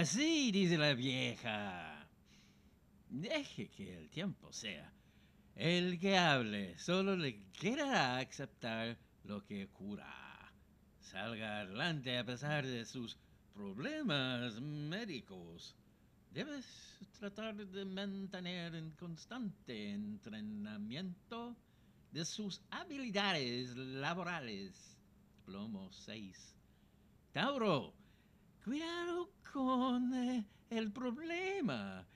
Así dice la vieja. Deje que el tiempo sea. El que hable solo le querrá aceptar lo que cura. Salga adelante a pesar de sus problemas médicos. Debes tratar de mantener en constante entrenamiento de sus habilidades laborales. Plomo 6. Tauro, cuidado con eh, el problema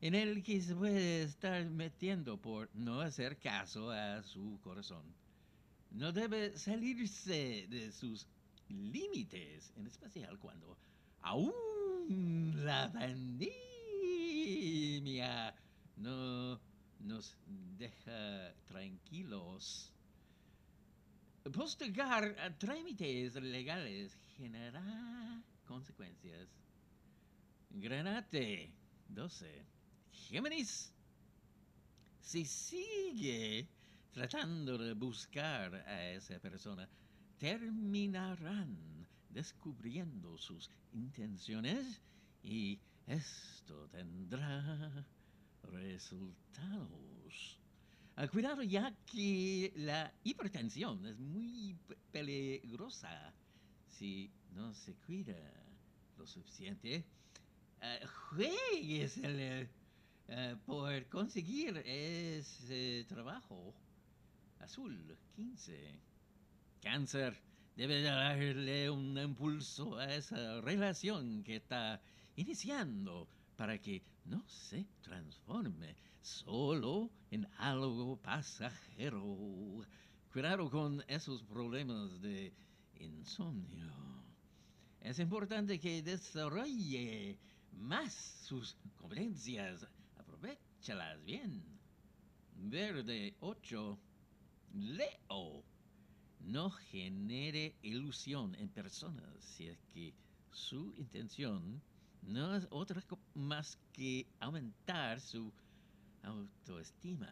en el que se puede estar metiendo por no hacer caso a su corazón. No debe salirse de sus límites, en especial cuando aún la pandemia no nos deja tranquilos. Postergar trámites legales generará consecuencias. Granate 12. Géminis. Si sigue tratando de buscar a esa persona, terminarán descubriendo sus intenciones y esto tendrá resultados. Ah, cuidado ya que la hipertensión es muy peligrosa si no se cuida lo suficiente. Uh, jueguesele uh, por conseguir ese trabajo. Azul 15. Cáncer debe darle un impulso a esa relación que está iniciando para que no se transforme solo en algo pasajero. Cuidado con esos problemas de insomnio. Es importante que desarrolle más sus competencias. Aprovechalas bien. Verde 8. Leo. No genere ilusión en personas si es que su intención no es otra más que aumentar su autoestima.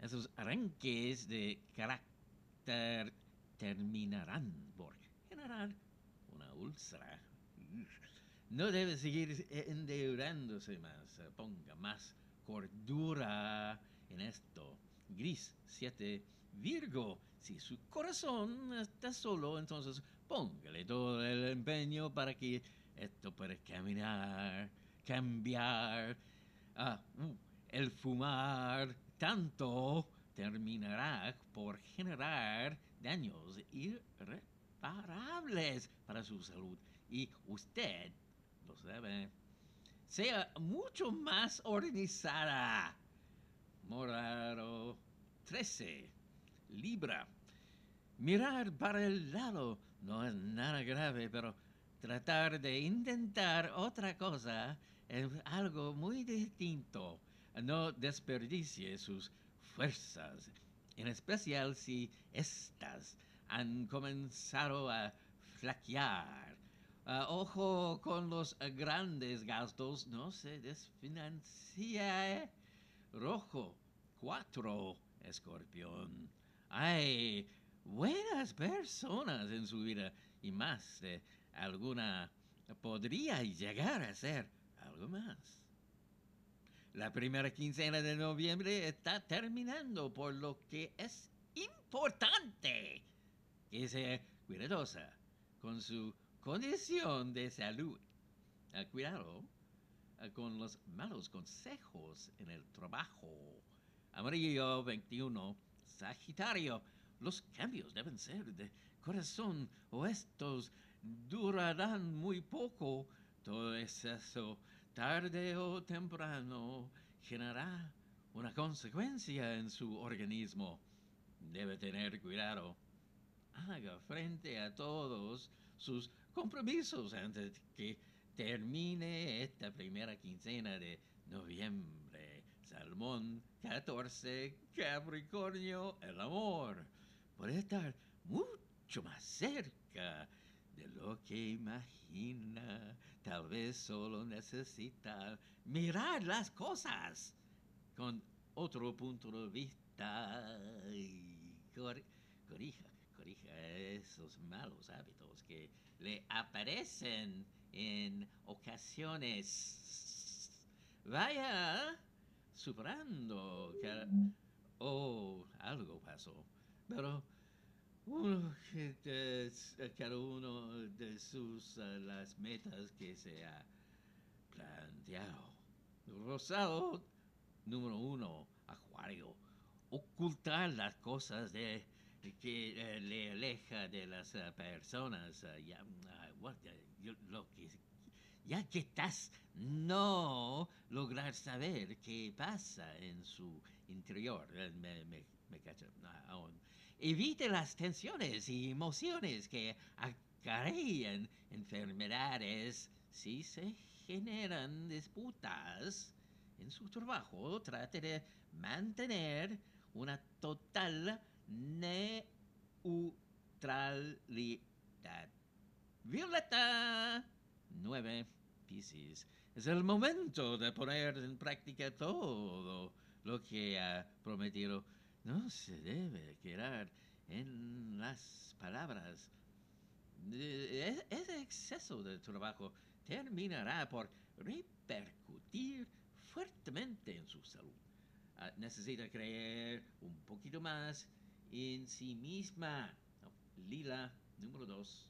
Esos arranques de carácter terminarán por generar una úlcera. No debe seguir endeudándose más. Ponga más cordura en esto. Gris 7. Virgo, si su corazón está solo, entonces póngale todo el empeño para que esto puede caminar, cambiar. Ah, uh, el fumar tanto terminará por generar daños irreparables para su salud. Y usted lo sabe. Sea mucho más organizada. Morado 13. Libra. Mirar para el lado no es nada grave, pero tratar de intentar otra cosa es algo muy distinto. No desperdicie sus fuerzas, en especial si éstas han comenzado a flaquear. Uh, ojo con los grandes gastos, no se desfinancia. Rojo, cuatro, escorpión. Hay buenas personas en su vida y más alguna podría llegar a ser algo más. La primera quincena de noviembre está terminando, por lo que es importante que sea cuidadosa con su condición de salud. Ah, cuidado ah, con los malos consejos en el trabajo. Amarillo 21, Sagitario. Los cambios deben ser de corazón o estos durarán muy poco. Todo eso, tarde o temprano, generará una consecuencia en su organismo. Debe tener cuidado. Haga frente a todos sus compromisos antes que termine esta primera quincena de noviembre. Salmón 14, Capricornio, el amor puede estar mucho más cerca de lo que imagina. Tal vez solo necesita mirar las cosas con otro punto de vista. corija, corija esos malos hábitos que le aparecen en ocasiones. Vaya superando. Oh, algo pasó. Pero uno que es- cada uno de sus eh, las metas que se ha planteado. Rosado número uno, Acuario. Ocultar las cosas de que eh, le aleja de las eh, personas. eh, ya, what, eh, yo- lo que ya que estás no lograr saber qué pasa en su interior. Eh, Me, me, me cacha, ah, aún. Evite las tensiones y emociones que acarrean enfermedades si se generan disputas en su trabajo. Trate de mantener una total neutralidad. Violeta 9 Piscis. Es el momento de poner en práctica todo lo que ha prometido. No se debe quedar en las palabras. Eh, e- Ese exceso de trabajo terminará por repercutir fuertemente en su salud. Ah, necesita creer un poquito más en sí misma. Lila, número 2.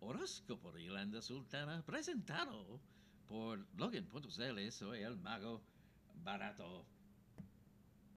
horóscopo de Yolanda Sultana, presentado por Logan.cl. Soy el mago barato.